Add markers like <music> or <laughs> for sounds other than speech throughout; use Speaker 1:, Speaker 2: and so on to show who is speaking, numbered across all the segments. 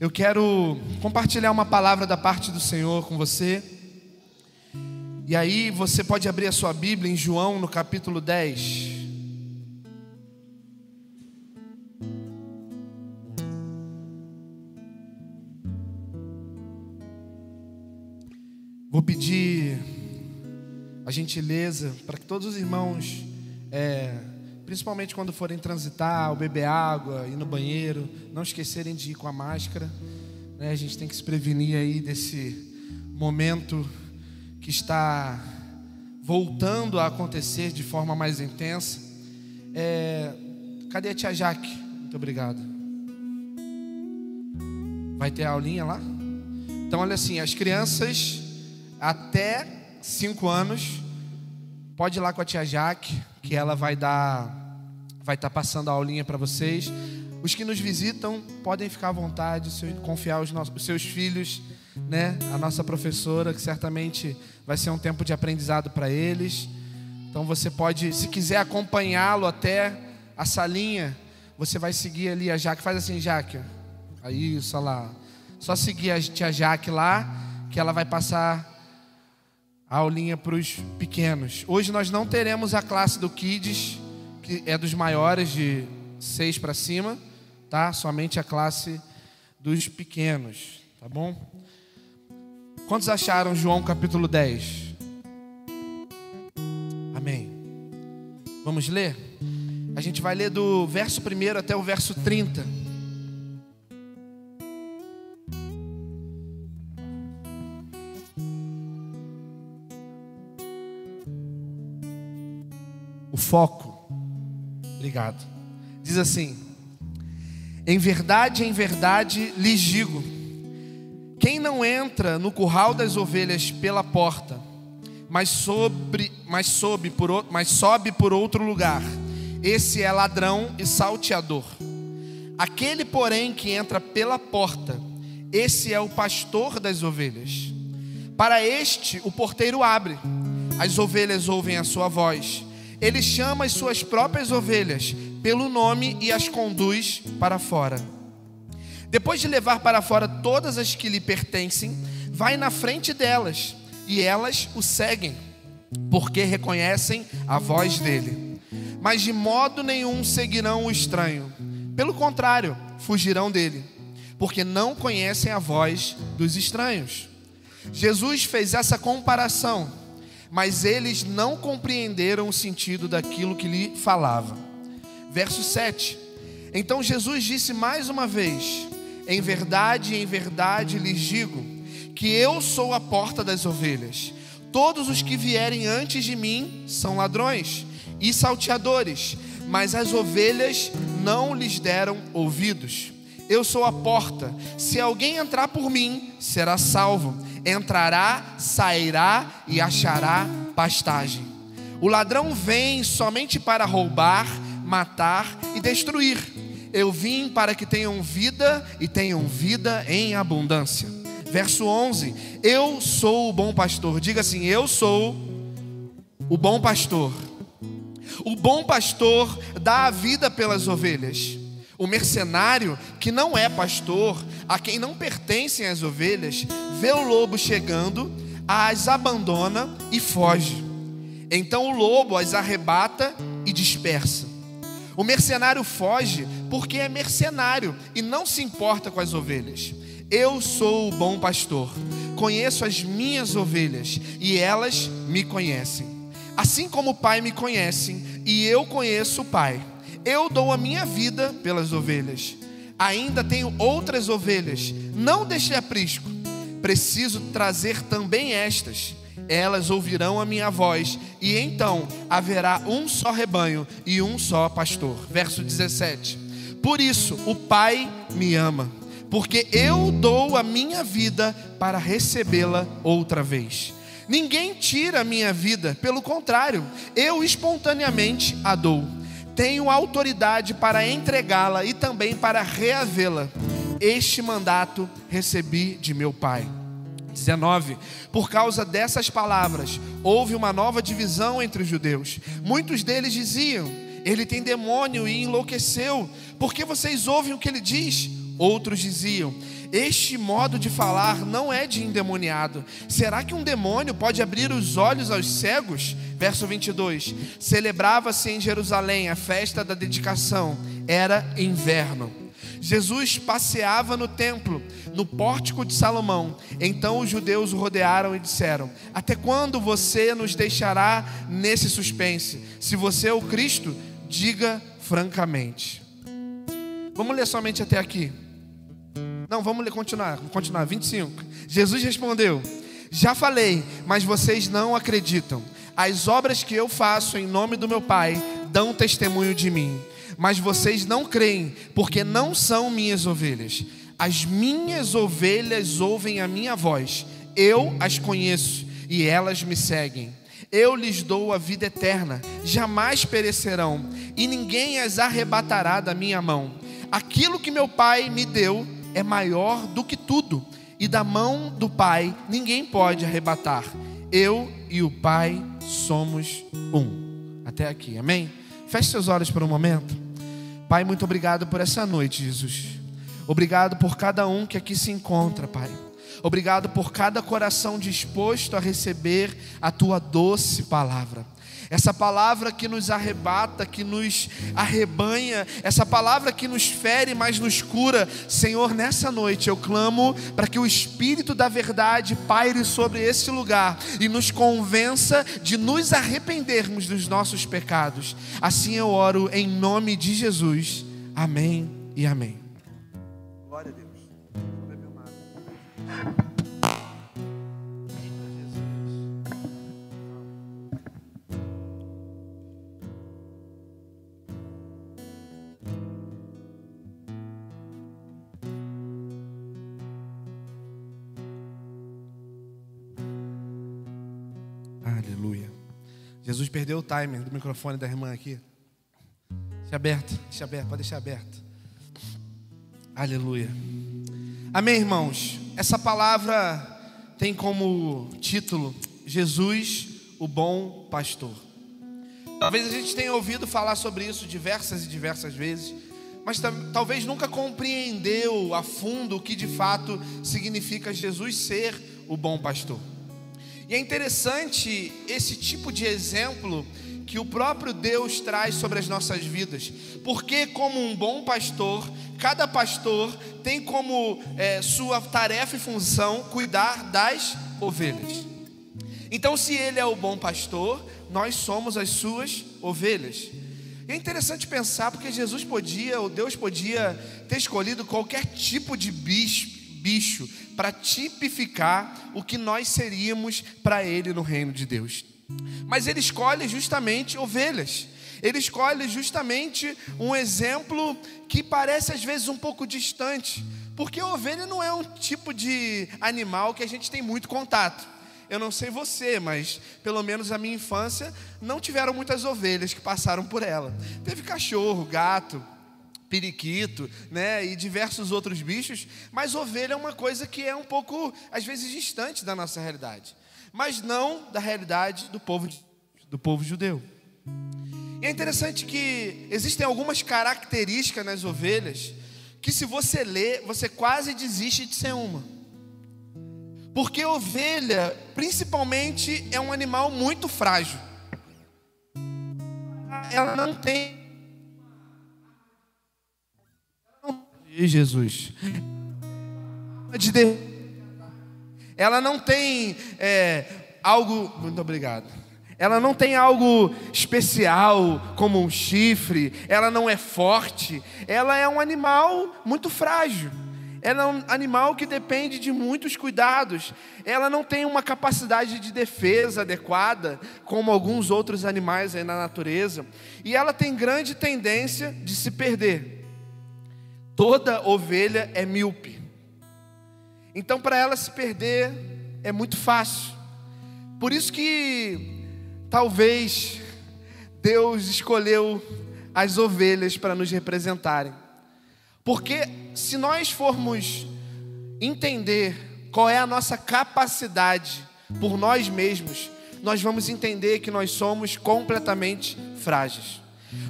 Speaker 1: Eu quero compartilhar uma palavra da parte do Senhor com você. E aí você pode abrir a sua Bíblia em João no capítulo 10. Vou pedir a gentileza para que todos os irmãos é, principalmente quando forem transitar, ou beber água, ir no banheiro, não esquecerem de ir com a máscara. Né? A gente tem que se prevenir aí desse momento que está voltando a acontecer de forma mais intensa. É... Cadê a tia Jaque? Muito obrigado. Vai ter aulinha lá? Então, olha assim, as crianças até 5 anos, pode ir lá com a tia Jaque, que ela vai dar vai estar passando a aulinha para vocês. Os que nos visitam podem ficar à vontade, confiar os, nossos, os seus filhos, né? A nossa professora, que certamente vai ser um tempo de aprendizado para eles. Então você pode, se quiser acompanhá-lo até a salinha, você vai seguir ali a Jaque. Faz assim, Jaque. Aí, isso, lá. Só seguir a tia Jaque lá, que ela vai passar a aulinha para os pequenos. Hoje nós não teremos a classe do Kids que é dos maiores de seis para cima, tá? Somente a classe dos pequenos, tá bom? Quantos acharam João capítulo 10? Amém. Vamos ler? A gente vai ler do verso 1 até o verso 30. O foco Obrigado. Diz assim: Em verdade, em verdade lhes digo: quem não entra no curral das ovelhas pela porta, mas, sobre, mas, sobe, por, mas sobe por outro lugar, esse é ladrão e salteador. Aquele, porém, que entra pela porta, esse é o pastor das ovelhas. Para este, o porteiro abre, as ovelhas ouvem a sua voz ele chama as suas próprias ovelhas pelo nome e as conduz para fora. Depois de levar para fora todas as que lhe pertencem, vai na frente delas e elas o seguem, porque reconhecem a voz dele. Mas de modo nenhum seguirão o estranho. Pelo contrário, fugirão dele, porque não conhecem a voz dos estranhos. Jesus fez essa comparação mas eles não compreenderam o sentido daquilo que lhe falava. Verso 7. Então Jesus disse mais uma vez: Em verdade, em verdade lhes digo, que eu sou a porta das ovelhas. Todos os que vierem antes de mim são ladrões e salteadores, mas as ovelhas não lhes deram ouvidos. Eu sou a porta. Se alguém entrar por mim, será salvo entrará, sairá e achará pastagem. O ladrão vem somente para roubar, matar e destruir. Eu vim para que tenham vida e tenham vida em abundância. Verso 11: Eu sou o bom pastor. Diga assim: Eu sou o bom pastor. O bom pastor dá a vida pelas ovelhas. O mercenário, que não é pastor, a quem não pertencem as ovelhas, vê o lobo chegando, as abandona e foge. Então o lobo as arrebata e dispersa. O mercenário foge porque é mercenário e não se importa com as ovelhas. Eu sou o bom pastor, conheço as minhas ovelhas e elas me conhecem. Assim como o Pai me conhece e eu conheço o Pai eu dou a minha vida pelas ovelhas. Ainda tenho outras ovelhas, não deixe aprisco. Preciso trazer também estas. Elas ouvirão a minha voz, e então haverá um só rebanho e um só pastor. Verso 17. Por isso o Pai me ama, porque eu dou a minha vida para recebê-la outra vez. Ninguém tira a minha vida, pelo contrário, eu espontaneamente a dou tenho autoridade para entregá-la e também para reavê-la. Este mandato recebi de meu Pai. 19. Por causa dessas palavras, houve uma nova divisão entre os judeus. Muitos deles diziam: Ele tem demônio e enlouqueceu. Por que vocês ouvem o que ele diz? Outros diziam: Este modo de falar não é de endemoniado. Será que um demônio pode abrir os olhos aos cegos? Verso 22. Celebrava-se em Jerusalém a festa da dedicação. Era inverno. Jesus passeava no templo, no pórtico de Salomão. Então os judeus o rodearam e disseram: Até quando você nos deixará nesse suspense? Se você é o Cristo, diga francamente. Vamos ler somente até aqui. Não, vamos continuar, continuar. 25. Jesus respondeu: Já falei, mas vocês não acreditam. As obras que eu faço em nome do meu Pai dão testemunho de mim, mas vocês não creem, porque não são minhas ovelhas. As minhas ovelhas ouvem a minha voz, eu as conheço e elas me seguem. Eu lhes dou a vida eterna, jamais perecerão, e ninguém as arrebatará da minha mão. Aquilo que meu Pai me deu é maior do que tudo, e da mão do Pai ninguém pode arrebatar. Eu e o Pai somos um. Até aqui, amém? Feche seus olhos por um momento. Pai, muito obrigado por essa noite, Jesus. Obrigado por cada um que aqui se encontra, Pai. Obrigado por cada coração disposto a receber a tua doce palavra essa palavra que nos arrebata, que nos arrebanha, essa palavra que nos fere, mas nos cura. Senhor, nessa noite eu clamo para que o Espírito da verdade paire sobre esse lugar e nos convença de nos arrependermos dos nossos pecados. Assim eu oro em nome de Jesus. Amém e amém. Glória a Deus. Jesus perdeu o timer do microfone da irmã aqui. Deixa aberto, deixa aberto, pode deixar aberto. Aleluia. Amém, irmãos. Essa palavra tem como título Jesus, o bom pastor. Talvez a gente tenha ouvido falar sobre isso diversas e diversas vezes, mas talvez nunca compreendeu a fundo o que de fato significa Jesus ser o bom pastor. E é interessante esse tipo de exemplo que o próprio Deus traz sobre as nossas vidas, porque, como um bom pastor, cada pastor tem como é, sua tarefa e função cuidar das ovelhas. Então, se ele é o bom pastor, nós somos as suas ovelhas. E é interessante pensar porque Jesus podia, ou Deus podia ter escolhido qualquer tipo de bicho, bicho para tipificar o que nós seríamos para ele no reino de Deus. Mas ele escolhe justamente ovelhas. Ele escolhe justamente um exemplo que parece às vezes um pouco distante, porque a ovelha não é um tipo de animal que a gente tem muito contato. Eu não sei você, mas pelo menos a minha infância não tiveram muitas ovelhas que passaram por ela. Teve cachorro, gato, periquito, né, e diversos outros bichos, mas ovelha é uma coisa que é um pouco, às vezes, distante da nossa realidade, mas não da realidade do povo, do povo judeu. E é interessante que existem algumas características nas ovelhas que, se você ler, você quase desiste de ser uma. Porque ovelha, principalmente, é um animal muito frágil. Ela não tem de Jesus. Ela não tem é, algo. Muito obrigado. Ela não tem algo especial como um chifre. Ela não é forte. Ela é um animal muito frágil. Ela é um animal que depende de muitos cuidados. Ela não tem uma capacidade de defesa adequada, como alguns outros animais aí na natureza. E ela tem grande tendência de se perder. Toda ovelha é míope. Então, para ela se perder é muito fácil. Por isso que talvez Deus escolheu as ovelhas para nos representarem. Porque se nós formos entender qual é a nossa capacidade por nós mesmos, nós vamos entender que nós somos completamente frágeis.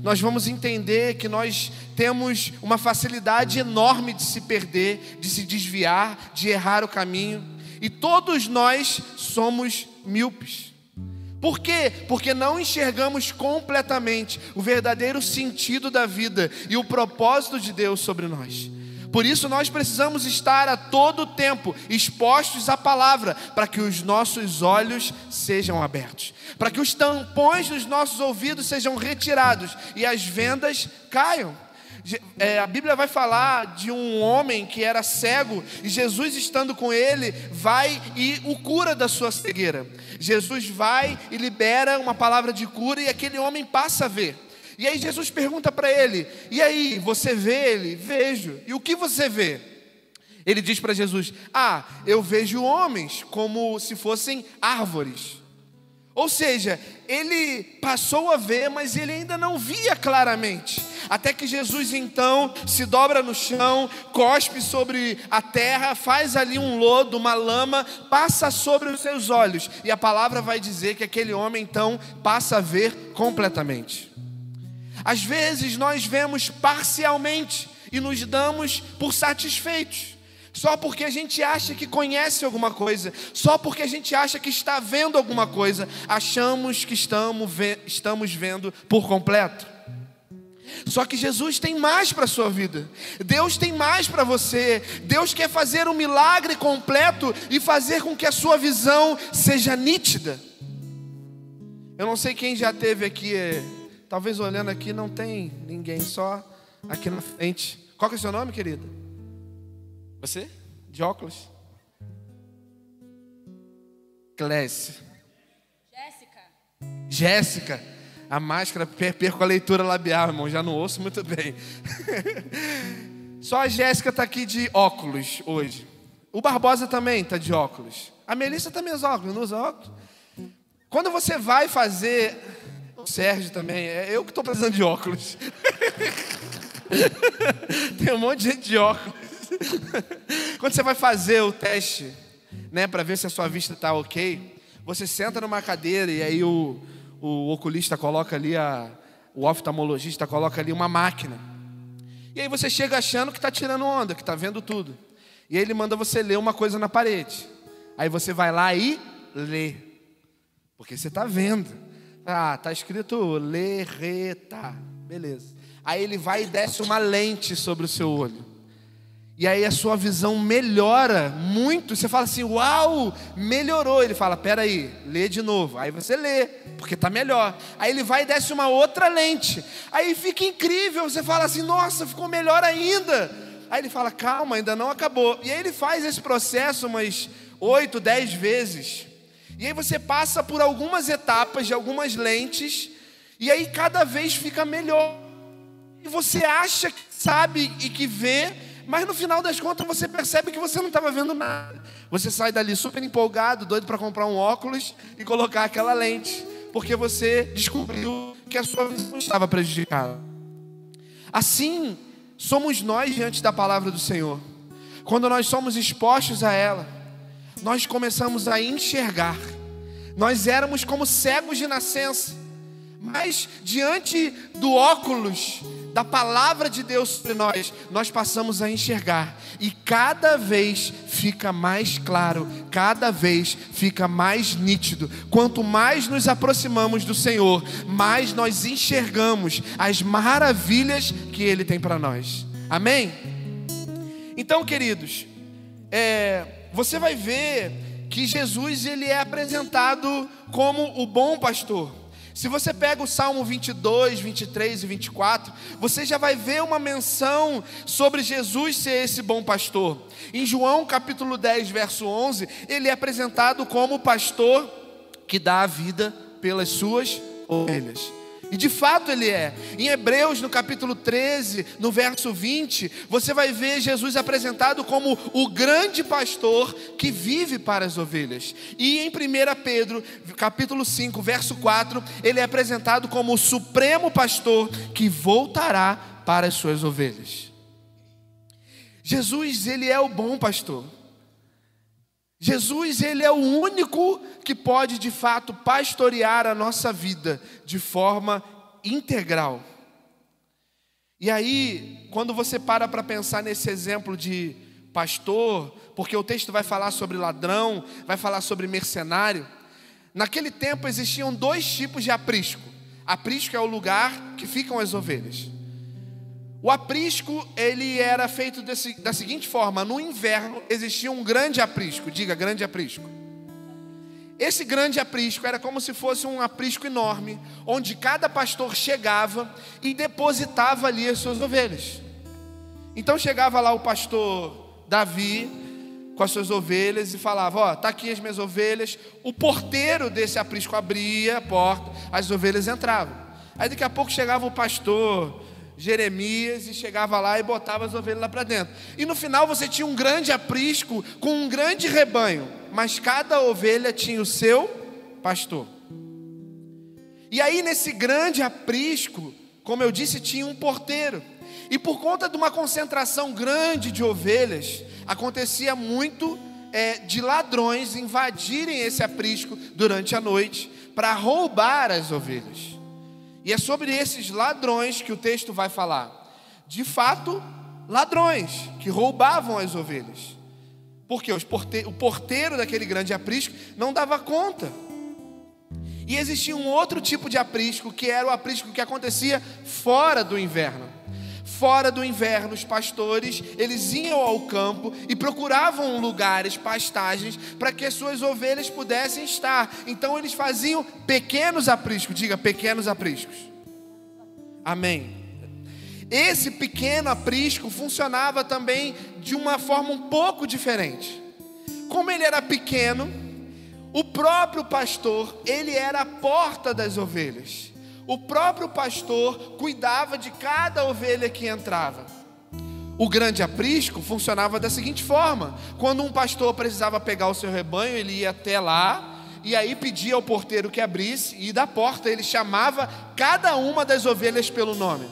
Speaker 1: Nós vamos entender que nós temos uma facilidade enorme de se perder, de se desviar, de errar o caminho, e todos nós somos míopes. Por quê? Porque não enxergamos completamente o verdadeiro sentido da vida e o propósito de Deus sobre nós. Por isso nós precisamos estar a todo tempo expostos à palavra, para que os nossos olhos sejam abertos, para que os tampões dos nossos ouvidos sejam retirados e as vendas caiam. É, a Bíblia vai falar de um homem que era cego e Jesus, estando com ele, vai e o cura da sua cegueira. Jesus vai e libera uma palavra de cura e aquele homem passa a ver. E aí Jesus pergunta para ele: E aí, você vê ele? Vejo. E o que você vê? Ele diz para Jesus: Ah, eu vejo homens como se fossem árvores. Ou seja, ele passou a ver, mas ele ainda não via claramente. Até que Jesus então se dobra no chão, cospe sobre a terra, faz ali um lodo, uma lama, passa sobre os seus olhos. E a palavra vai dizer que aquele homem então passa a ver completamente. Às vezes nós vemos parcialmente e nos damos por satisfeitos. Só porque a gente acha que conhece alguma coisa, só porque a gente acha que está vendo alguma coisa, achamos que estamos, estamos vendo por completo. Só que Jesus tem mais para a sua vida, Deus tem mais para você, Deus quer fazer um milagre completo e fazer com que a sua visão seja nítida. Eu não sei quem já teve aqui eh, Talvez olhando aqui não tem ninguém, só aqui na frente. Qual que é o seu nome, querida? Você? De óculos? Clécia. Jéssica. Jéssica. A máscara, perco a leitura labial, irmão. Já não ouço muito bem. <laughs> Só a Jéssica está aqui de óculos hoje. O Barbosa também está de óculos. A Melissa também usa óculos, não usa óculos? Quando você vai fazer Sérgio também. É eu que estou precisando de óculos. <laughs> Tem um monte de gente de óculos. Quando você vai fazer o teste, né, para ver se a sua vista está ok, você senta numa cadeira e aí o, o oculista coloca ali, a, o oftalmologista coloca ali uma máquina. E aí você chega achando que está tirando onda, que está vendo tudo. E aí ele manda você ler uma coisa na parede. Aí você vai lá e lê. Porque você está vendo. Ah, tá escrito lereta. Beleza. Aí ele vai e desce uma lente sobre o seu olho. E aí a sua visão melhora muito. Você fala assim: "Uau, melhorou". Ele fala: "Pera aí, lê de novo". Aí você lê, porque tá melhor. Aí ele vai e desce uma outra lente. Aí fica incrível. Você fala assim: "Nossa, ficou melhor ainda". Aí ele fala: "Calma, ainda não acabou". E aí ele faz esse processo umas oito, dez vezes. E aí você passa por algumas etapas de algumas lentes, e aí cada vez fica melhor. E você acha que sabe e que vê, mas no final das contas você percebe que você não estava vendo nada. Você sai dali super empolgado, doido para comprar um óculos e colocar aquela lente, porque você descobriu que a sua visão estava prejudicada. Assim, somos nós diante da palavra do Senhor. Quando nós somos expostos a ela, nós começamos a enxergar. Nós éramos como cegos de nascença, mas diante do óculos da palavra de Deus sobre nós, nós passamos a enxergar e cada vez fica mais claro, cada vez fica mais nítido. Quanto mais nos aproximamos do Senhor, mais nós enxergamos as maravilhas que Ele tem para nós. Amém? Então, queridos, é você vai ver que Jesus ele é apresentado como o bom pastor. Se você pega o Salmo 22, 23 e 24, você já vai ver uma menção sobre Jesus ser esse bom pastor. Em João capítulo 10, verso 11, ele é apresentado como o pastor que dá a vida pelas suas ovelhas. E de fato ele é. Em Hebreus, no capítulo 13, no verso 20, você vai ver Jesus apresentado como o grande pastor que vive para as ovelhas. E em 1 Pedro, capítulo 5, verso 4, ele é apresentado como o supremo pastor que voltará para as suas ovelhas. Jesus, ele é o bom pastor. Jesus, ele é o único que pode de fato pastorear a nossa vida de forma integral. E aí, quando você para para pensar nesse exemplo de pastor, porque o texto vai falar sobre ladrão, vai falar sobre mercenário. Naquele tempo existiam dois tipos de aprisco. Aprisco é o lugar que ficam as ovelhas. O aprisco, ele era feito desse, da seguinte forma: no inverno existia um grande aprisco, diga grande aprisco. Esse grande aprisco era como se fosse um aprisco enorme, onde cada pastor chegava e depositava ali as suas ovelhas. Então chegava lá o pastor Davi com as suas ovelhas e falava: Ó, tá aqui as minhas ovelhas. O porteiro desse aprisco abria a porta, as ovelhas entravam. Aí daqui a pouco chegava o pastor Jeremias e chegava lá e botava as ovelhas lá para dentro. E no final você tinha um grande aprisco com um grande rebanho, mas cada ovelha tinha o seu pastor. E aí nesse grande aprisco, como eu disse, tinha um porteiro. E por conta de uma concentração grande de ovelhas, acontecia muito é, de ladrões invadirem esse aprisco durante a noite para roubar as ovelhas. E é sobre esses ladrões que o texto vai falar. De fato, ladrões que roubavam as ovelhas. Porque porte o porteiro daquele grande aprisco não dava conta. E existia um outro tipo de aprisco, que era o aprisco que acontecia fora do inverno. Fora do inverno, os pastores, eles iam ao campo e procuravam lugares, pastagens, para que as suas ovelhas pudessem estar. Então eles faziam pequenos apriscos, diga pequenos apriscos. Amém. Esse pequeno aprisco funcionava também de uma forma um pouco diferente. Como ele era pequeno, o próprio pastor, ele era a porta das ovelhas. O próprio pastor cuidava de cada ovelha que entrava. O grande aprisco funcionava da seguinte forma: quando um pastor precisava pegar o seu rebanho, ele ia até lá e aí pedia ao porteiro que abrisse e da porta ele chamava cada uma das ovelhas pelo nome.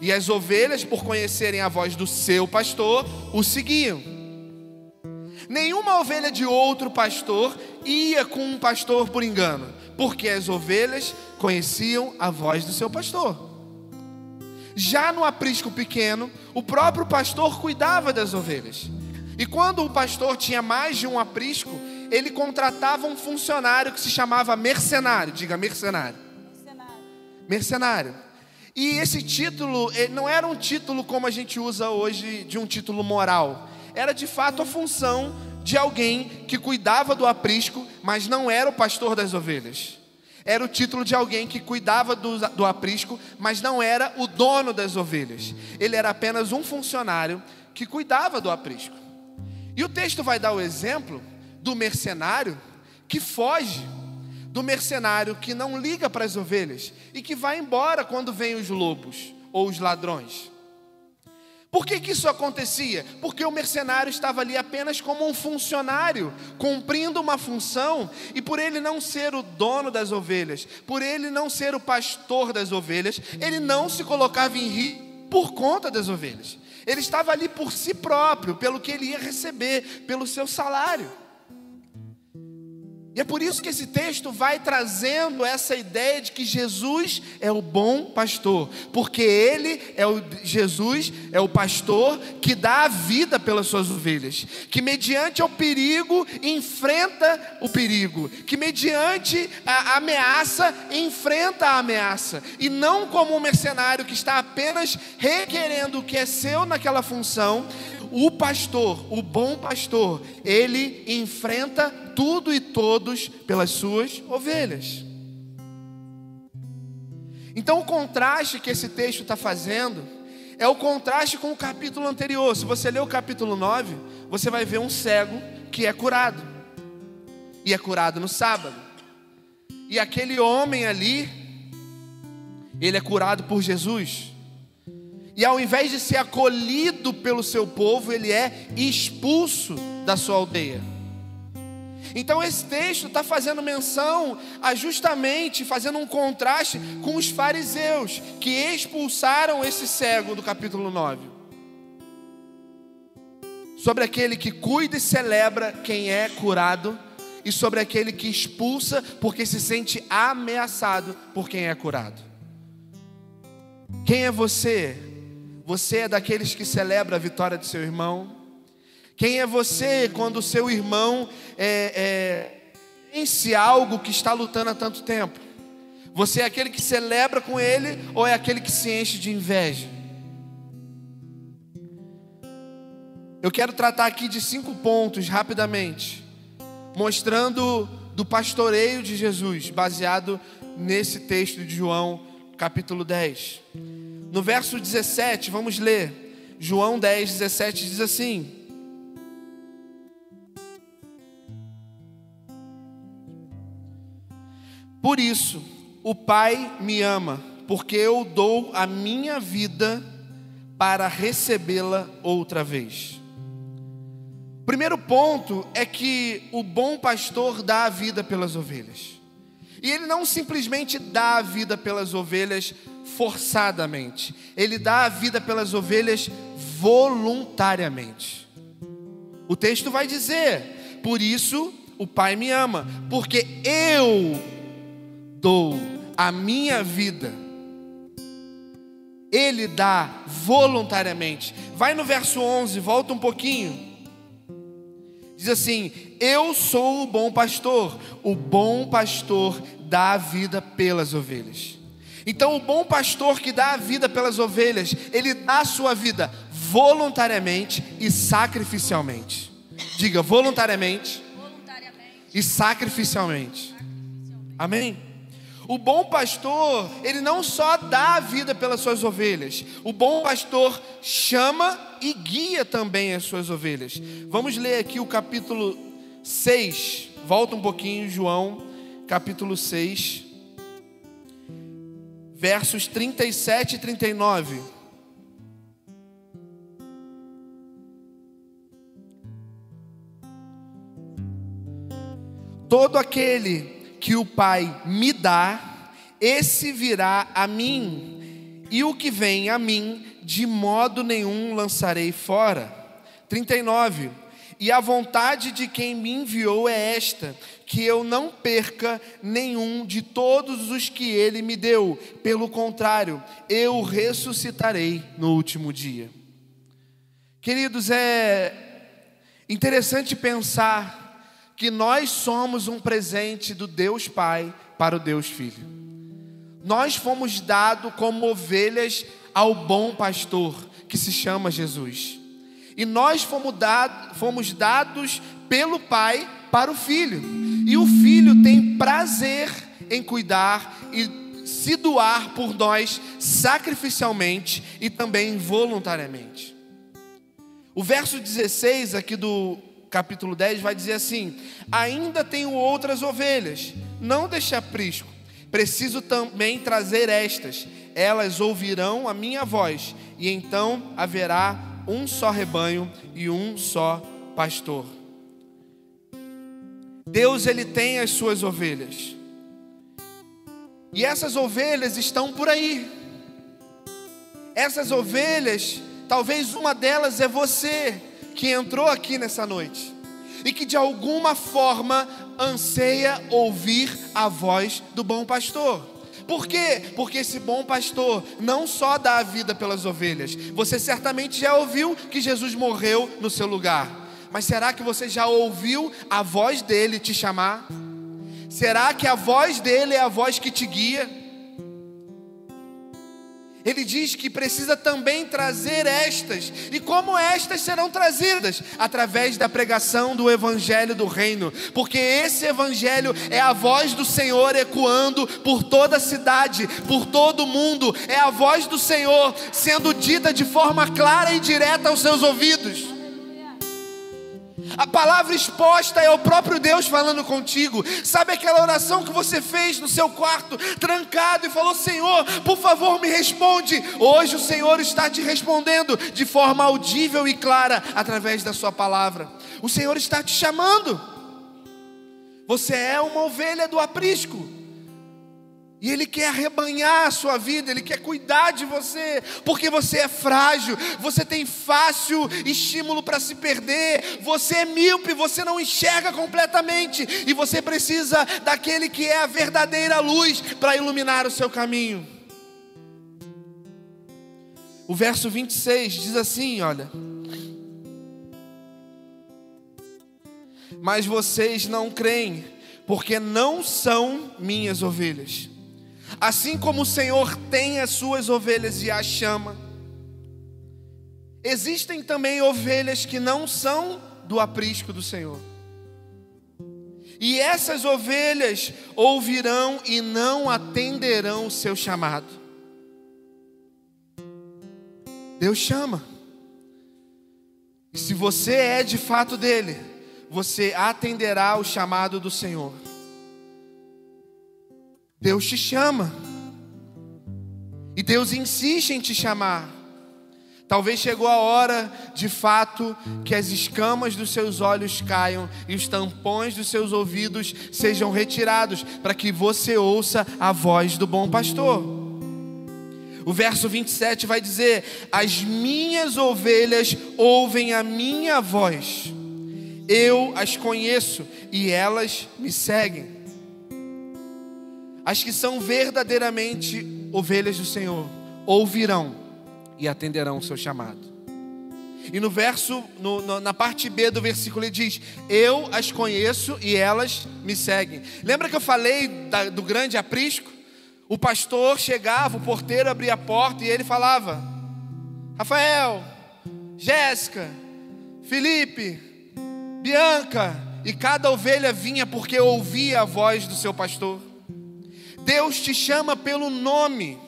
Speaker 1: E as ovelhas, por conhecerem a voz do seu pastor, o seguiam. Nenhuma ovelha de outro pastor ia com um pastor por engano porque as ovelhas conheciam a voz do seu pastor. Já no aprisco pequeno, o próprio pastor cuidava das ovelhas. E quando o pastor tinha mais de um aprisco, ele contratava um funcionário que se chamava mercenário. Diga mercenário. Mercenário. Mercenário. E esse título não era um título como a gente usa hoje de um título moral. Era de fato a função de alguém que cuidava do aprisco, mas não era o pastor das ovelhas. Era o título de alguém que cuidava do, do aprisco, mas não era o dono das ovelhas. Ele era apenas um funcionário que cuidava do aprisco. E o texto vai dar o exemplo do mercenário que foge, do mercenário que não liga para as ovelhas e que vai embora quando vêm os lobos ou os ladrões. Por que, que isso acontecia? Porque o mercenário estava ali apenas como um funcionário, cumprindo uma função, e por ele não ser o dono das ovelhas, por ele não ser o pastor das ovelhas, ele não se colocava em risco por conta das ovelhas. Ele estava ali por si próprio, pelo que ele ia receber, pelo seu salário. E é por isso que esse texto vai trazendo essa ideia de que Jesus é o bom pastor, porque ele é o Jesus, é o pastor que dá a vida pelas suas ovelhas, que mediante o perigo enfrenta o perigo, que mediante a ameaça enfrenta a ameaça, e não como um mercenário que está apenas requerendo o que é seu naquela função, o pastor, o bom pastor, ele enfrenta tudo e todos pelas suas ovelhas. Então, o contraste que esse texto está fazendo é o contraste com o capítulo anterior. Se você ler o capítulo 9, você vai ver um cego que é curado, e é curado no sábado. E aquele homem ali, ele é curado por Jesus. E ao invés de ser acolhido pelo seu povo, ele é expulso da sua aldeia. Então esse texto está fazendo menção a justamente fazendo um contraste com os fariseus que expulsaram esse cego do capítulo 9. Sobre aquele que cuida e celebra quem é curado, e sobre aquele que expulsa porque se sente ameaçado por quem é curado. Quem é você Você é daqueles que celebra a vitória de seu irmão? Quem é você quando o seu irmão é, é, vence algo que está lutando há tanto tempo? Você é aquele que celebra com ele ou é aquele que se enche de inveja? Eu quero tratar aqui de cinco pontos rapidamente, mostrando do pastoreio de Jesus, baseado nesse texto de João, capítulo 10. No verso 17, vamos ler. João 10, 17 diz assim: Por isso, o Pai me ama, porque eu dou a minha vida para recebê-la outra vez. Primeiro ponto é que o bom pastor dá a vida pelas ovelhas. E ele não simplesmente dá a vida pelas ovelhas forçadamente, ele dá a vida pelas ovelhas voluntariamente. O texto vai dizer: Por isso o Pai me ama, porque eu dou a minha vida. Ele dá voluntariamente. Vai no verso 11, volta um pouquinho. Diz assim: Eu sou o bom pastor. O bom pastor dá a vida pelas ovelhas. Então, o bom pastor que dá a vida pelas ovelhas, ele dá a sua vida voluntariamente e sacrificialmente. Diga voluntariamente, voluntariamente. e sacrificialmente. sacrificialmente. Amém? O bom pastor, ele não só dá a vida pelas suas ovelhas, o bom pastor chama e guia também as suas ovelhas. Vamos ler aqui o capítulo 6, volta um pouquinho, João, capítulo 6, versos 37 e 39. Todo aquele que o Pai me dá, esse virá a mim, e o que vem a mim, de modo nenhum lançarei fora. 39. E a vontade de quem me enviou é esta: que eu não perca nenhum de todos os que ele me deu. Pelo contrário, eu ressuscitarei no último dia. Queridos, é interessante pensar que nós somos um presente do Deus Pai para o Deus Filho. Nós fomos dados como ovelhas ao bom pastor, que se chama Jesus. E nós fomos, dado, fomos dados pelo Pai para o Filho. E o Filho tem prazer em cuidar e se doar por nós sacrificialmente e também voluntariamente. O verso 16 aqui do capítulo 10 vai dizer assim: Ainda tenho outras ovelhas, não deixe aprisco. Preciso também trazer estas, elas ouvirão a minha voz, e então haverá um só rebanho e um só pastor. Deus ele tem as suas ovelhas. E essas ovelhas estão por aí. Essas ovelhas, talvez uma delas é você que entrou aqui nessa noite e que de alguma forma anseia ouvir a voz do bom pastor. Por quê? Porque esse bom pastor não só dá a vida pelas ovelhas, você certamente já ouviu que Jesus morreu no seu lugar, mas será que você já ouviu a voz dele te chamar? Será que a voz dele é a voz que te guia? Ele diz que precisa também trazer estas. E como estas serão trazidas? Através da pregação do evangelho do reino, porque esse evangelho é a voz do Senhor ecoando por toda a cidade, por todo o mundo, é a voz do Senhor sendo dita de forma clara e direta aos seus ouvidos. A palavra exposta é o próprio Deus falando contigo. Sabe aquela oração que você fez no seu quarto, trancado, e falou: Senhor, por favor, me responde. Hoje o Senhor está te respondendo de forma audível e clara através da Sua palavra. O Senhor está te chamando. Você é uma ovelha do aprisco. E Ele quer arrebanhar a sua vida, Ele quer cuidar de você, porque você é frágil, você tem fácil estímulo para se perder, você é míope, você não enxerga completamente, e você precisa daquele que é a verdadeira luz para iluminar o seu caminho. o verso 26 diz assim: olha. Mas vocês não creem, porque não são minhas ovelhas. Assim como o Senhor tem as suas ovelhas e as chama, existem também ovelhas que não são do aprisco do Senhor. E essas ovelhas ouvirão e não atenderão o seu chamado. Deus chama. E se você é de fato dele, você atenderá o chamado do Senhor. Deus te chama. E Deus insiste em te chamar. Talvez chegou a hora, de fato, que as escamas dos seus olhos caiam e os tampões dos seus ouvidos sejam retirados, para que você ouça a voz do bom pastor. O verso 27 vai dizer: As minhas ovelhas ouvem a minha voz, eu as conheço e elas me seguem. As que são verdadeiramente ovelhas do Senhor ouvirão e atenderão o seu chamado. E no verso, no, no, na parte B do versículo, ele diz: Eu as conheço e elas me seguem. Lembra que eu falei da, do grande aprisco? O pastor chegava, o porteiro abria a porta e ele falava: Rafael, Jéssica, Felipe, Bianca, e cada ovelha vinha porque ouvia a voz do seu pastor. Deus te chama pelo nome.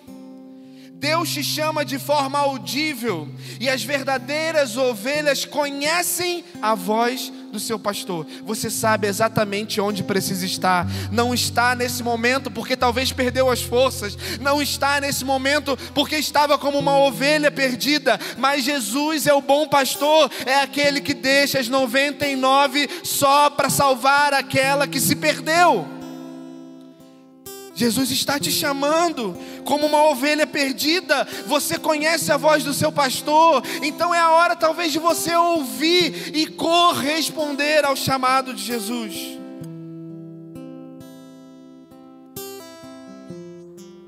Speaker 1: Deus te chama de forma audível e as verdadeiras ovelhas conhecem a voz do seu pastor. Você sabe exatamente onde precisa estar. Não está nesse momento porque talvez perdeu as forças. Não está nesse momento porque estava como uma ovelha perdida. Mas Jesus é o bom pastor, é aquele que deixa as 99 só para salvar aquela que se perdeu. Jesus está te chamando como uma ovelha perdida. Você conhece a voz do seu pastor, então é a hora talvez de você ouvir e corresponder ao chamado de Jesus.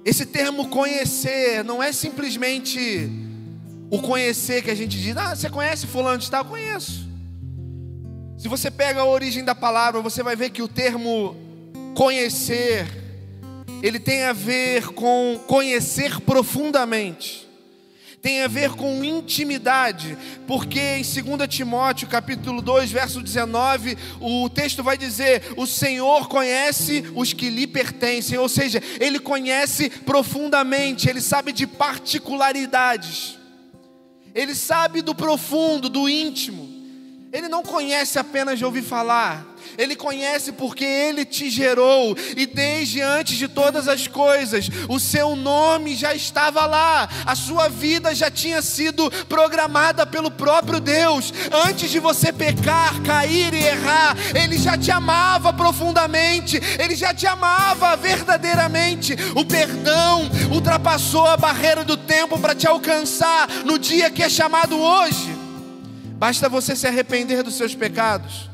Speaker 1: Esse termo conhecer não é simplesmente o conhecer que a gente diz, ah, você conhece fulano de tal? Conheço. Se você pega a origem da palavra, você vai ver que o termo conhecer ele tem a ver com conhecer profundamente. Tem a ver com intimidade, porque em 2 Timóteo, capítulo 2, verso 19, o texto vai dizer: "O Senhor conhece os que lhe pertencem", ou seja, ele conhece profundamente, ele sabe de particularidades. Ele sabe do profundo, do íntimo. Ele não conhece apenas de ouvir falar, ele conhece porque Ele te gerou, e desde antes de todas as coisas, o seu nome já estava lá, a sua vida já tinha sido programada pelo próprio Deus. Antes de você pecar, cair e errar, Ele já te amava profundamente, Ele já te amava verdadeiramente. O perdão ultrapassou a barreira do tempo para te alcançar no dia que é chamado hoje. Basta você se arrepender dos seus pecados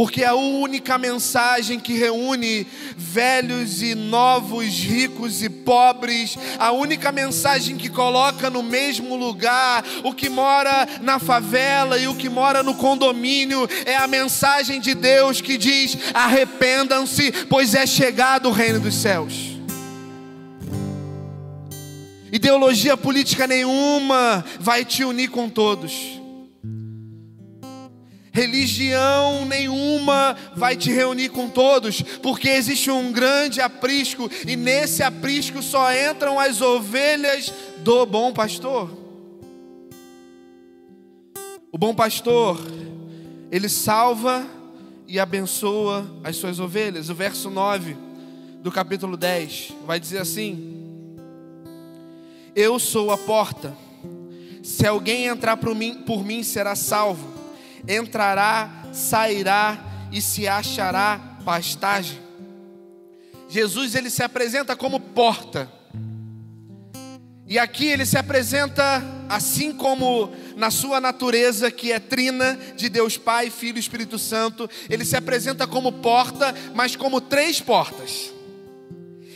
Speaker 1: porque a única mensagem que reúne velhos e novos, ricos e pobres, a única mensagem que coloca no mesmo lugar o que mora na favela e o que mora no condomínio, é a mensagem de Deus que diz: arrependam-se, pois é chegado o reino dos céus. Ideologia política nenhuma vai te unir com todos. Religião nenhuma vai te reunir com todos, porque existe um grande aprisco e nesse aprisco só entram as ovelhas do bom pastor. O bom pastor, ele salva e abençoa as suas ovelhas. O verso 9 do capítulo 10 vai dizer assim: Eu sou a porta, se alguém entrar por mim, por mim será salvo entrará, sairá e se achará pastagem. Jesus ele se apresenta como porta. E aqui ele se apresenta assim como na sua natureza que é trina de Deus Pai, Filho e Espírito Santo, ele se apresenta como porta, mas como três portas.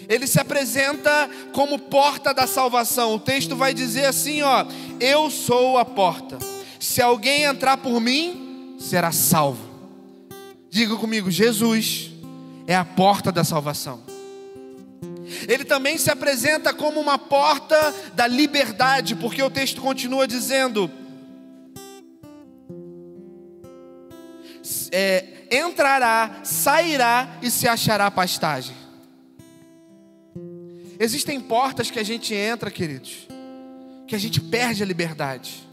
Speaker 1: Ele se apresenta como porta da salvação. O texto vai dizer assim, ó: Eu sou a porta. Se alguém entrar por mim, será salvo. Diga comigo, Jesus é a porta da salvação. Ele também se apresenta como uma porta da liberdade, porque o texto continua dizendo: é, entrará, sairá e se achará pastagem. Existem portas que a gente entra, queridos, que a gente perde a liberdade.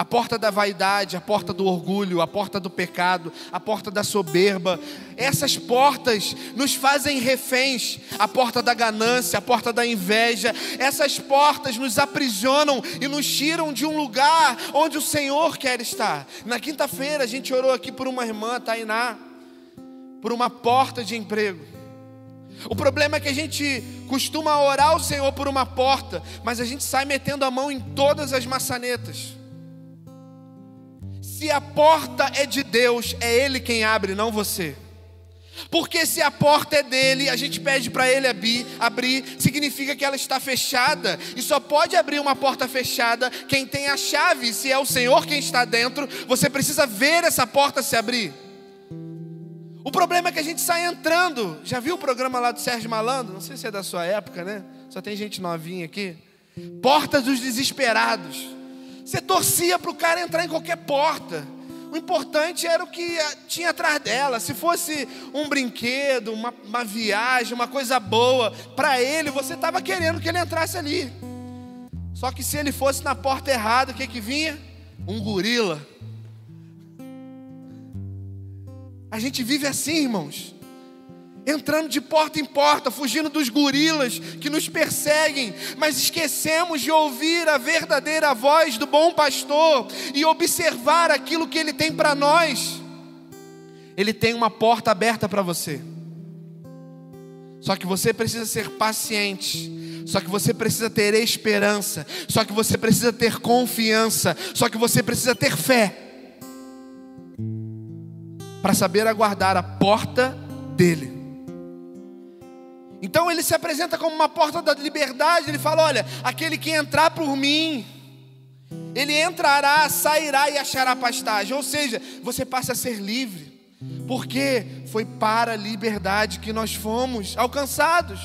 Speaker 1: A porta da vaidade, a porta do orgulho, a porta do pecado, a porta da soberba. Essas portas nos fazem reféns. A porta da ganância, a porta da inveja. Essas portas nos aprisionam e nos tiram de um lugar onde o Senhor quer estar. Na quinta-feira a gente orou aqui por uma irmã, Tainá, por uma porta de emprego. O problema é que a gente costuma orar ao Senhor por uma porta, mas a gente sai metendo a mão em todas as maçanetas. Se a porta é de Deus, é Ele quem abre, não você. Porque se a porta é dele, a gente pede para ele abrir, abrir, significa que ela está fechada, e só pode abrir uma porta fechada quem tem a chave. Se é o Senhor quem está dentro, você precisa ver essa porta se abrir. O problema é que a gente sai entrando. Já viu o programa lá do Sérgio Malandro? Não sei se é da sua época, né? Só tem gente novinha aqui. Porta dos desesperados. Você torcia para o cara entrar em qualquer porta. O importante era o que tinha atrás dela. Se fosse um brinquedo, uma, uma viagem, uma coisa boa, para ele, você estava querendo que ele entrasse ali. Só que se ele fosse na porta errada, o que, que vinha? Um gorila. A gente vive assim, irmãos. Entrando de porta em porta, fugindo dos gorilas que nos perseguem, mas esquecemos de ouvir a verdadeira voz do bom pastor e observar aquilo que ele tem para nós. Ele tem uma porta aberta para você. Só que você precisa ser paciente. Só que você precisa ter esperança. Só que você precisa ter confiança. Só que você precisa ter fé para saber aguardar a porta dele. Então ele se apresenta como uma porta da liberdade. Ele fala: Olha, aquele que entrar por mim, ele entrará, sairá e achará pastagem. Ou seja, você passa a ser livre, porque foi para a liberdade que nós fomos alcançados.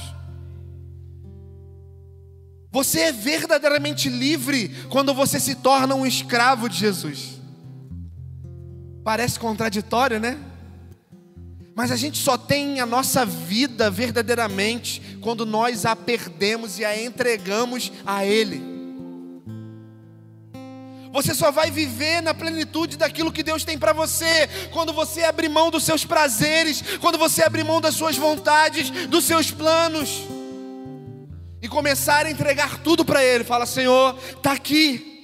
Speaker 1: Você é verdadeiramente livre quando você se torna um escravo de Jesus. Parece contraditório, né? Mas a gente só tem a nossa vida verdadeiramente quando nós a perdemos e a entregamos a Ele. Você só vai viver na plenitude daquilo que Deus tem para você quando você abrir mão dos seus prazeres, quando você abrir mão das suas vontades, dos seus planos e começar a entregar tudo para Ele. Fala, Senhor, tá aqui,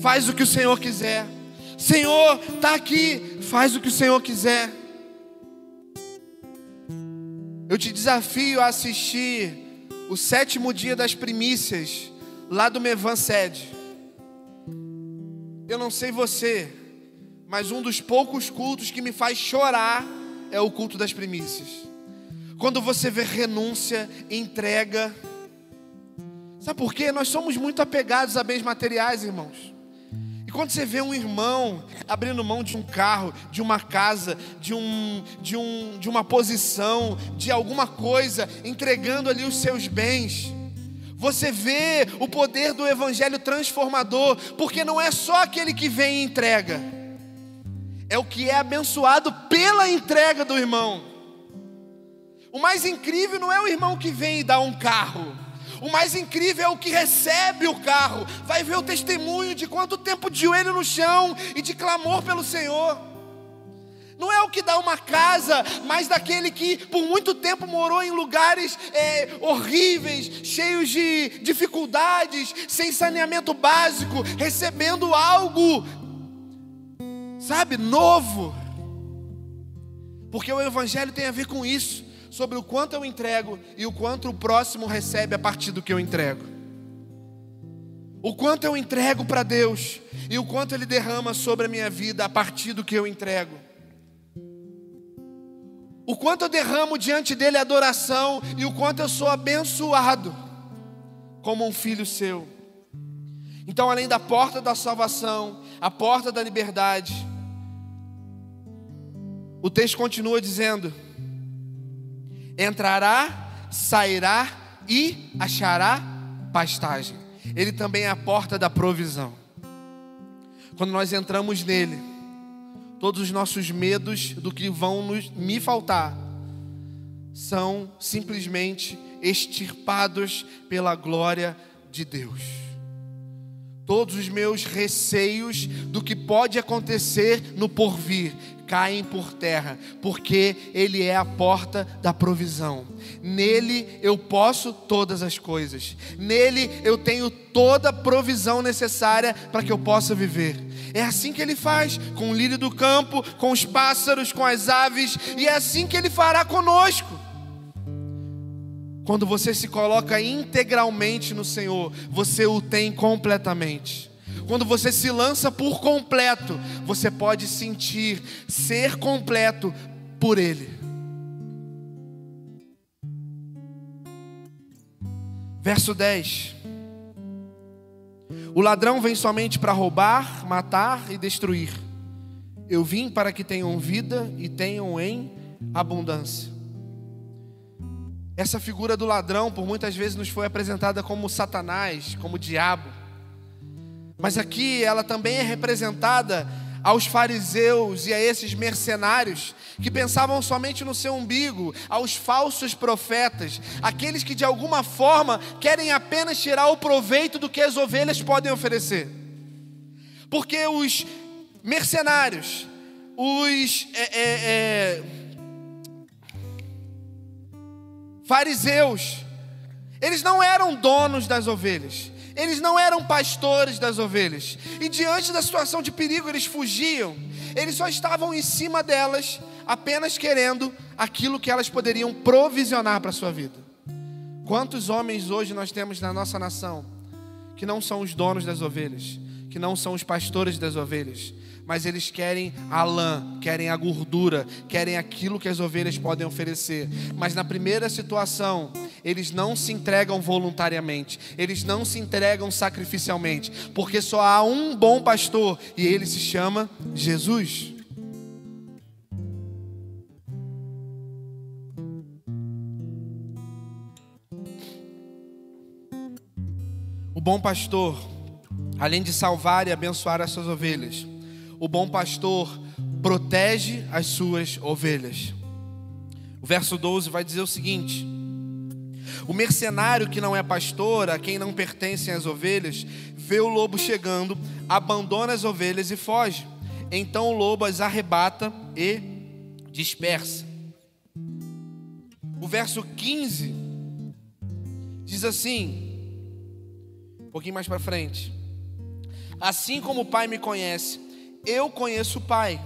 Speaker 1: faz o que o Senhor quiser. Senhor, está aqui, faz o que o Senhor quiser. Eu te desafio a assistir o sétimo dia das primícias, lá do Mevan Sede. Eu não sei você, mas um dos poucos cultos que me faz chorar é o culto das primícias. Quando você vê renúncia, entrega. Sabe por quê? Nós somos muito apegados a bens materiais, irmãos. E quando você vê um irmão abrindo mão de um carro, de uma casa, de, um, de, um, de uma posição, de alguma coisa, entregando ali os seus bens, você vê o poder do evangelho transformador, porque não é só aquele que vem e entrega, é o que é abençoado pela entrega do irmão. O mais incrível não é o irmão que vem e dá um carro. O mais incrível é o que recebe o carro. Vai ver o testemunho de quanto tempo de joelho no chão e de clamor pelo Senhor. Não é o que dá uma casa, mas daquele que por muito tempo morou em lugares é, horríveis, cheios de dificuldades, sem saneamento básico, recebendo algo, sabe, novo. Porque o Evangelho tem a ver com isso sobre o quanto eu entrego e o quanto o próximo recebe a partir do que eu entrego. O quanto eu entrego para Deus e o quanto Ele derrama sobre a minha vida a partir do que eu entrego. o quanto eu derramo diante dele adoração e o quanto eu sou abençoado como um filho seu. Então, além da porta da salvação, a porta da liberdade, o texto continua dizendo: entrará, sairá e achará pastagem. Ele também é a porta da provisão. Quando nós entramos nele, todos os nossos medos do que vão nos, me faltar são simplesmente extirpados pela glória de Deus. Todos os meus receios do que pode acontecer no porvir caem por terra, porque Ele é a porta da provisão. Nele eu posso todas as coisas, nele eu tenho toda a provisão necessária para que eu possa viver. É assim que Ele faz com o lírio do campo, com os pássaros, com as aves, e é assim que Ele fará conosco. Quando você se coloca integralmente no Senhor, você o tem completamente. Quando você se lança por completo, você pode sentir ser completo por Ele. Verso 10: O ladrão vem somente para roubar, matar e destruir. Eu vim para que tenham vida e tenham em abundância. Essa figura do ladrão, por muitas vezes, nos foi apresentada como Satanás, como diabo. Mas aqui ela também é representada aos fariseus e a esses mercenários que pensavam somente no seu umbigo, aos falsos profetas, aqueles que de alguma forma querem apenas tirar o proveito do que as ovelhas podem oferecer. Porque os mercenários, os. É, é, é, fariseus, eles não eram donos das ovelhas, eles não eram pastores das ovelhas, e diante da situação de perigo eles fugiam, eles só estavam em cima delas, apenas querendo aquilo que elas poderiam provisionar para a sua vida. Quantos homens hoje nós temos na nossa nação que não são os donos das ovelhas, que não são os pastores das ovelhas, mas eles querem a lã, querem a gordura, querem aquilo que as ovelhas podem oferecer. Mas na primeira situação, eles não se entregam voluntariamente, eles não se entregam sacrificialmente, porque só há um bom pastor e ele se chama Jesus. O bom pastor, além de salvar e abençoar as suas ovelhas, o bom pastor protege as suas ovelhas. O verso 12 vai dizer o seguinte: O mercenário que não é pastor, a quem não pertencem as ovelhas, vê o lobo chegando, abandona as ovelhas e foge. Então o lobo as arrebata e dispersa. O verso 15 diz assim, um pouquinho mais para frente: Assim como o Pai me conhece, eu conheço o Pai,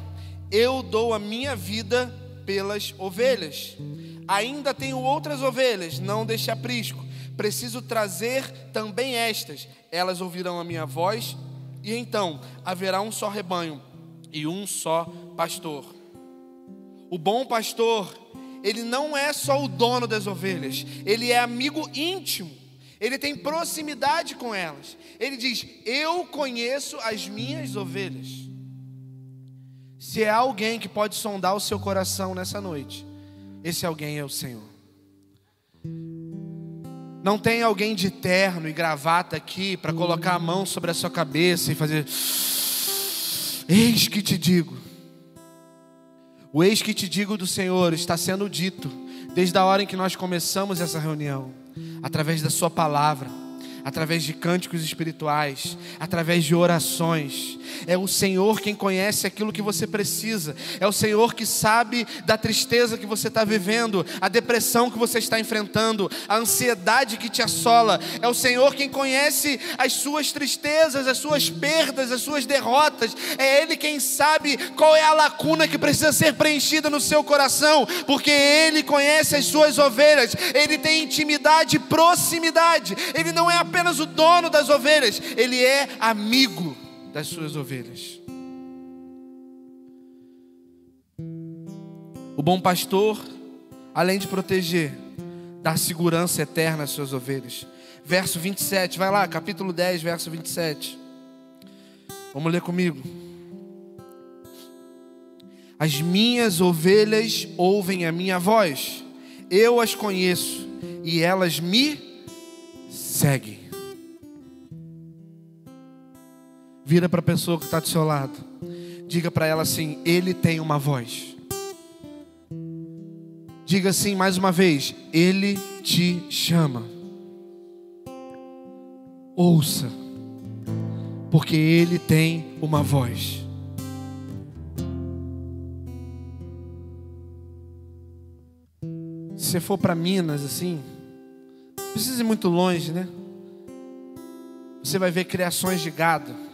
Speaker 1: eu dou a minha vida pelas ovelhas. Ainda tenho outras ovelhas, não deixe aprisco. Preciso trazer também estas. Elas ouvirão a minha voz, e então haverá um só rebanho e um só pastor. O bom pastor, ele não é só o dono das ovelhas, ele é amigo íntimo, ele tem proximidade com elas. Ele diz: Eu conheço as minhas ovelhas. Se é alguém que pode sondar o seu coração nessa noite, esse alguém é o Senhor. Não tem alguém de terno e gravata aqui para colocar a mão sobre a sua cabeça e fazer. Eis que te digo. O eis que te digo do Senhor está sendo dito desde a hora em que nós começamos essa reunião, através da Sua palavra através de cânticos espirituais, através de orações. É o Senhor quem conhece aquilo que você precisa, é o Senhor que sabe da tristeza que você está vivendo, a depressão que você está enfrentando, a ansiedade que te assola. É o Senhor quem conhece as suas tristezas, as suas perdas, as suas derrotas. É Ele quem sabe qual é a lacuna que precisa ser preenchida no seu coração, porque Ele conhece as suas ovelhas, Ele tem intimidade e proximidade, Ele não é apenas o dono das ovelhas, ele é amigo das suas ovelhas. O bom pastor além de proteger, dar segurança eterna às suas ovelhas. Verso 27, vai lá, capítulo 10, verso 27. Vamos ler comigo. As minhas ovelhas ouvem a minha voz, eu as conheço e elas me seguem. Vira para a pessoa que está do seu lado, diga para ela assim: Ele tem uma voz. Diga assim mais uma vez: Ele te chama. Ouça, porque Ele tem uma voz. Se você for para Minas assim, não precisa ir muito longe, né? Você vai ver criações de gado.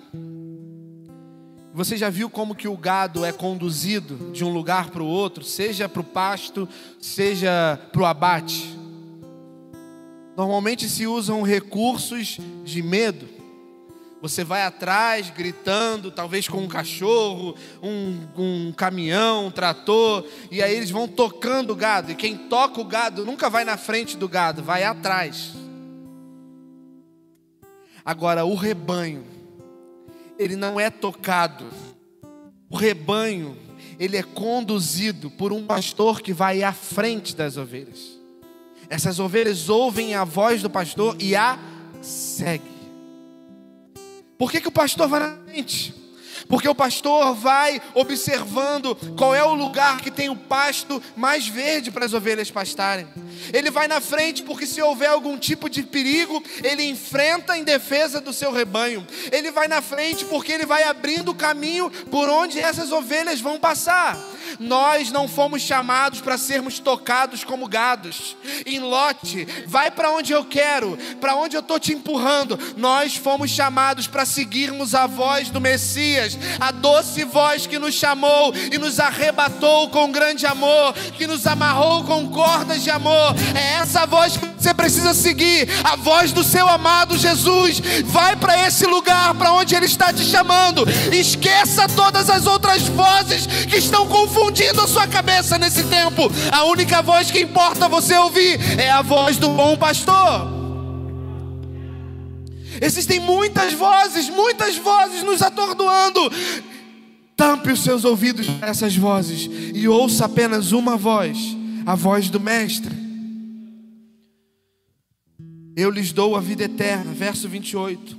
Speaker 1: Você já viu como que o gado é conduzido de um lugar para o outro, seja para o pasto, seja para o abate? Normalmente se usam recursos de medo. Você vai atrás gritando, talvez com um cachorro, um, um caminhão, um trator, e aí eles vão tocando o gado. E quem toca o gado nunca vai na frente do gado, vai atrás. Agora, o rebanho, ele não é tocado. O rebanho, ele é conduzido por um pastor que vai à frente das ovelhas. Essas ovelhas ouvem a voz do pastor e a seguem. Por que, que o pastor vai na frente? Porque o pastor vai observando qual é o lugar que tem o pasto mais verde para as ovelhas pastarem. Ele vai na frente porque se houver algum tipo de perigo, ele enfrenta em defesa do seu rebanho. Ele vai na frente porque ele vai abrindo o caminho por onde essas ovelhas vão passar. Nós não fomos chamados para sermos tocados como gados. Em lote, vai para onde eu quero, para onde eu estou te empurrando. Nós fomos chamados para seguirmos a voz do Messias, a doce voz que nos chamou e nos arrebatou com grande amor, que nos amarrou com cordas de amor. É essa voz que você precisa seguir, a voz do seu amado Jesus. Vai para esse lugar para onde Ele está te chamando. Esqueça todas as outras vozes que estão confundindo a sua cabeça nesse tempo. A única voz que importa você ouvir é a voz do bom pastor. Existem muitas vozes, muitas vozes nos atordoando. Tampe os seus ouvidos para essas vozes e ouça apenas uma voz, a voz do Mestre. Eu lhes dou a vida eterna, verso 28.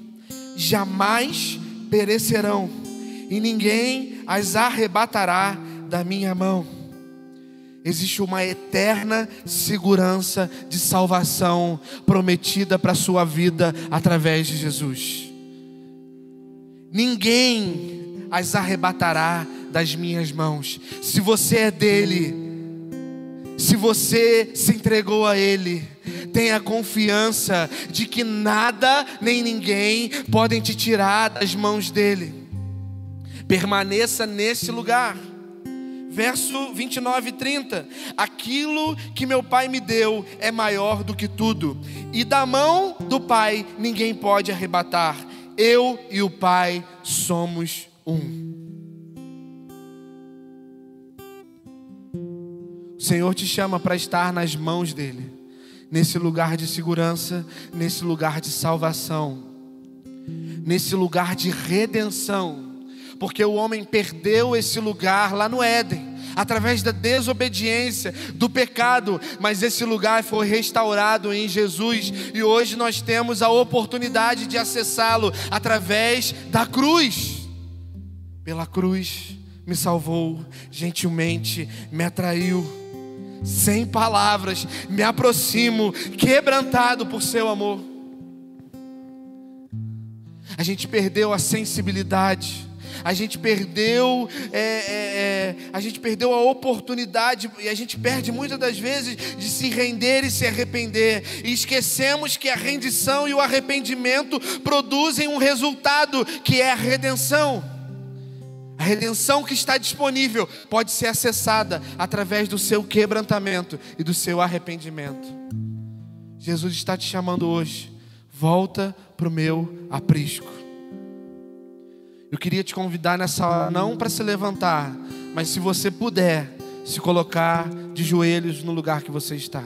Speaker 1: Jamais perecerão, e ninguém as arrebatará da minha mão. Existe uma eterna segurança de salvação prometida para a sua vida através de Jesus. Ninguém as arrebatará das minhas mãos. Se você é dele, se você se entregou a ele, tenha confiança de que nada nem ninguém podem te tirar das mãos dele. Permaneça nesse lugar verso 29 e 30. Aquilo que meu pai me deu é maior do que tudo, e da mão do pai ninguém pode arrebatar. Eu e o pai somos um. O Senhor te chama para estar nas mãos dele, nesse lugar de segurança, nesse lugar de salvação, nesse lugar de redenção porque o homem perdeu esse lugar lá no Éden, através da desobediência, do pecado, mas esse lugar foi restaurado em Jesus e hoje nós temos a oportunidade de acessá-lo através da cruz. Pela cruz me salvou, gentilmente me atraiu, sem palavras, me aproximo, quebrantado por seu amor. A gente perdeu a sensibilidade a gente perdeu, é, é, é, a gente perdeu a oportunidade e a gente perde muitas das vezes de se render e se arrepender e esquecemos que a rendição e o arrependimento produzem um resultado que é a redenção. A redenção que está disponível pode ser acessada através do seu quebrantamento e do seu arrependimento. Jesus está te chamando hoje. Volta para o meu aprisco. Eu queria te convidar nessa hora, não para se levantar, mas se você puder, se colocar de joelhos no lugar que você está.